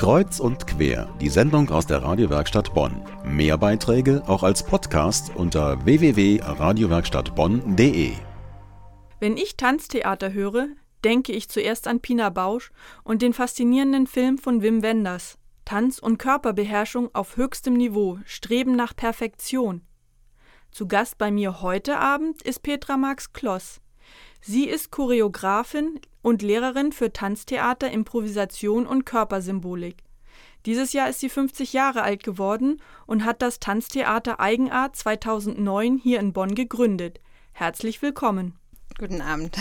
Kreuz und quer, die Sendung aus der Radiowerkstatt Bonn. Mehr Beiträge auch als Podcast unter www.radiowerkstattbonn.de. Wenn ich Tanztheater höre, denke ich zuerst an Pina Bausch und den faszinierenden Film von Wim Wenders. Tanz und Körperbeherrschung auf höchstem Niveau, Streben nach Perfektion. Zu Gast bei mir heute Abend ist Petra Max Kloss. Sie ist Choreografin und Lehrerin für Tanztheater, Improvisation und Körpersymbolik. Dieses Jahr ist sie 50 Jahre alt geworden und hat das Tanztheater Eigenart 2009 hier in Bonn gegründet. Herzlich willkommen. Guten Abend.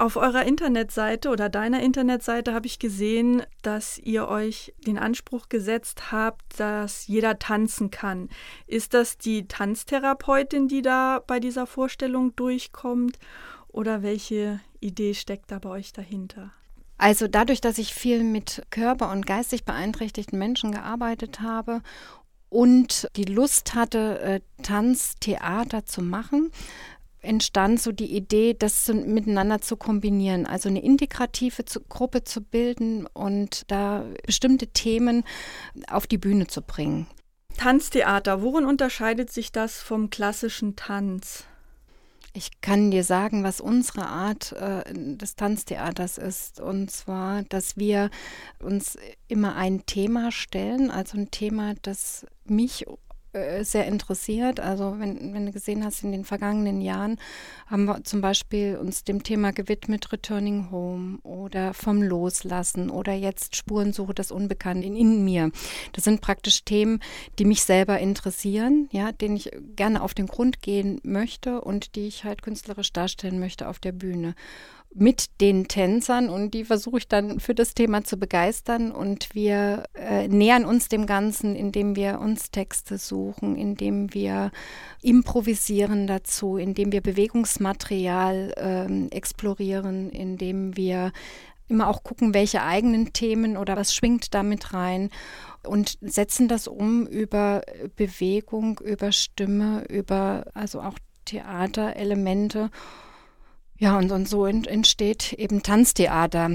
Auf eurer Internetseite oder deiner Internetseite habe ich gesehen, dass ihr euch den Anspruch gesetzt habt, dass jeder tanzen kann. Ist das die Tanztherapeutin, die da bei dieser Vorstellung durchkommt? Oder welche Idee steckt da bei euch dahinter? Also dadurch, dass ich viel mit körper- und geistig beeinträchtigten Menschen gearbeitet habe und die Lust hatte, äh, Tanztheater zu machen, entstand so die Idee, das zu, miteinander zu kombinieren, also eine integrative zu, Gruppe zu bilden und da bestimmte Themen auf die Bühne zu bringen. Tanztheater, worin unterscheidet sich das vom klassischen Tanz? Ich kann dir sagen, was unsere Art äh, des Tanztheaters ist. Und zwar, dass wir uns immer ein Thema stellen, also ein Thema, das mich äh, sehr interessiert. Also wenn, wenn du gesehen hast, in den vergangenen Jahren haben wir zum Beispiel uns dem Thema gewidmet, Returning Home oder vom Loslassen oder jetzt Spurensuche das Unbekannte in, in mir. Das sind praktisch Themen, die mich selber interessieren, ja, denen ich gerne auf den Grund gehen möchte und die ich halt künstlerisch darstellen möchte auf der Bühne mit den Tänzern und die versuche ich dann für das Thema zu begeistern. Und wir äh, nähern uns dem Ganzen, indem wir uns Texte suchen, indem wir improvisieren dazu, indem wir Bewegungsmaterial äh, explorieren, indem wir immer auch gucken, welche eigenen Themen oder was schwingt damit rein und setzen das um über Bewegung, über Stimme, über also auch Theaterelemente ja, und, und so entsteht eben Tanztheater.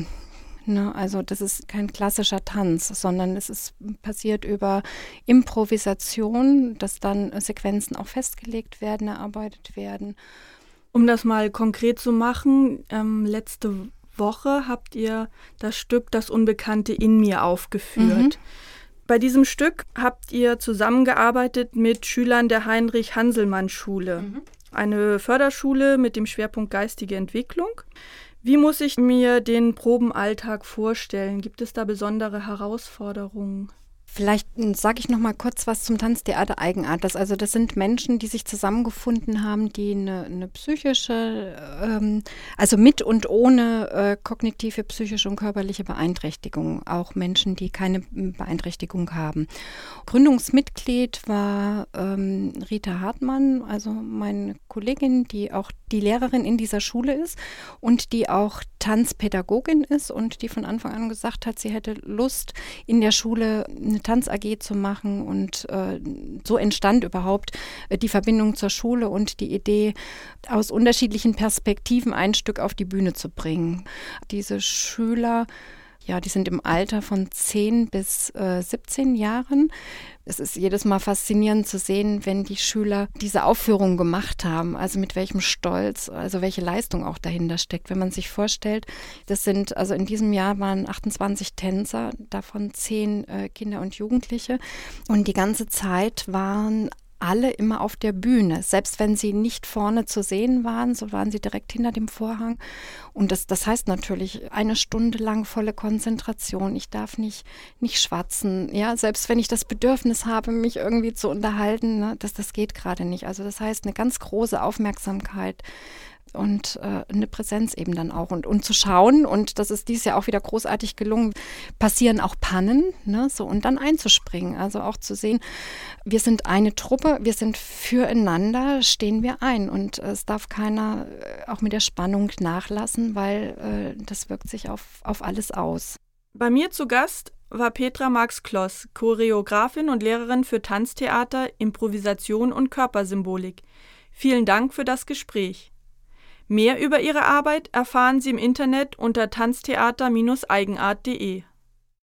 Ne, also das ist kein klassischer Tanz, sondern es ist passiert über Improvisation, dass dann Sequenzen auch festgelegt werden, erarbeitet werden. Um das mal konkret zu machen, ähm, letzte Woche habt ihr das Stück Das Unbekannte in mir aufgeführt. Mhm. Bei diesem Stück habt ihr zusammengearbeitet mit Schülern der Heinrich-Hanselmann-Schule. Mhm eine Förderschule mit dem Schwerpunkt geistige Entwicklung. Wie muss ich mir den Probenalltag vorstellen? Gibt es da besondere Herausforderungen? Vielleicht hm, sage ich noch mal kurz was zum Tanztheater Eigenart. Das, also das sind Menschen, die sich zusammengefunden haben, die eine, eine psychische, ähm, also mit und ohne äh, kognitive, psychische und körperliche Beeinträchtigung, auch Menschen, die keine hm, Beeinträchtigung haben. Gründungsmitglied war ähm, Rita Hartmann, also meine Kollegin, die auch die Lehrerin in dieser Schule ist und die auch Tanzpädagogin ist und die von Anfang an gesagt hat, sie hätte Lust in der Schule eine Tanz AG zu machen und äh, so entstand überhaupt äh, die Verbindung zur Schule und die Idee, aus unterschiedlichen Perspektiven ein Stück auf die Bühne zu bringen. Diese Schüler ja, die sind im Alter von 10 bis äh, 17 Jahren. Es ist jedes Mal faszinierend zu sehen, wenn die Schüler diese Aufführung gemacht haben, also mit welchem Stolz, also welche Leistung auch dahinter steckt. Wenn man sich vorstellt, das sind, also in diesem Jahr waren 28 Tänzer, davon 10 äh, Kinder und Jugendliche. Und die ganze Zeit waren alle immer auf der Bühne. Selbst wenn sie nicht vorne zu sehen waren, so waren sie direkt hinter dem Vorhang. Und das, das heißt natürlich eine Stunde lang volle Konzentration. Ich darf nicht, nicht schwatzen. Ja, selbst wenn ich das Bedürfnis habe, mich irgendwie zu unterhalten, ne, das, das geht gerade nicht. Also das heißt eine ganz große Aufmerksamkeit und äh, eine Präsenz eben dann auch und, und zu schauen und das ist dies Jahr auch wieder großartig gelungen, passieren auch Pannen, ne, so und dann einzuspringen, also auch zu sehen, wir sind eine Truppe, wir sind füreinander, stehen wir ein und äh, es darf keiner äh, auch mit der Spannung nachlassen, weil äh, das wirkt sich auf, auf alles aus. Bei mir zu Gast war Petra Marx Kloss, Choreografin und Lehrerin für Tanztheater, Improvisation und Körpersymbolik. Vielen Dank für das Gespräch. Mehr über ihre Arbeit erfahren Sie im Internet unter tanztheater-eigenart.de